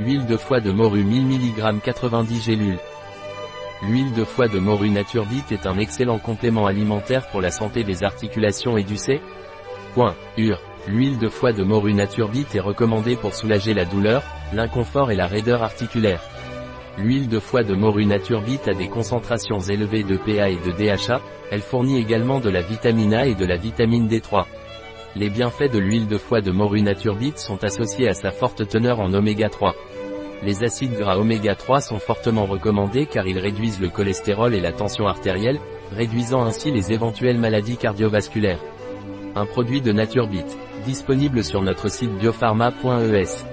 Huile de foie de morue 1000 mg 90 gélules. L'huile de foie de morue Naturbit est un excellent complément alimentaire pour la santé des articulations et du C. Point. Ur. L'huile de foie de morue Naturbit est recommandée pour soulager la douleur, l'inconfort et la raideur articulaire. L'huile de foie de morue Naturbit a des concentrations élevées de PA et de DHA, elle fournit également de la vitamine A et de la vitamine D3. Les bienfaits de l'huile de foie de morue Naturbit sont associés à sa forte teneur en oméga 3. Les acides gras oméga 3 sont fortement recommandés car ils réduisent le cholestérol et la tension artérielle, réduisant ainsi les éventuelles maladies cardiovasculaires. Un produit de Naturbit, disponible sur notre site biopharma.es.